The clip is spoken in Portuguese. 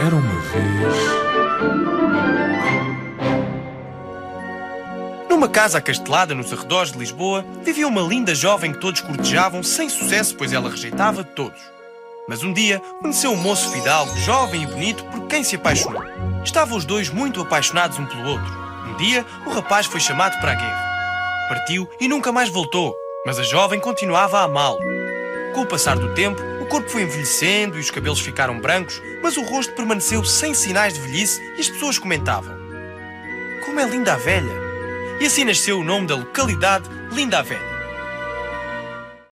Era uma vez. Numa casa acastelada nos arredores de Lisboa, vivia uma linda jovem que todos cortejavam sem sucesso, pois ela rejeitava todos. Mas um dia conheceu um moço fidalgo, jovem e bonito, por quem se apaixonou. Estavam os dois muito apaixonados um pelo outro. Um dia, o rapaz foi chamado para a guerra. Partiu e nunca mais voltou, mas a jovem continuava a amá-lo. Com o passar do tempo, corpo foi envelhecendo e os cabelos ficaram brancos, mas o rosto permaneceu sem sinais de velhice e as pessoas comentavam: Como é linda a velha! E assim nasceu o nome da localidade Linda a Velha.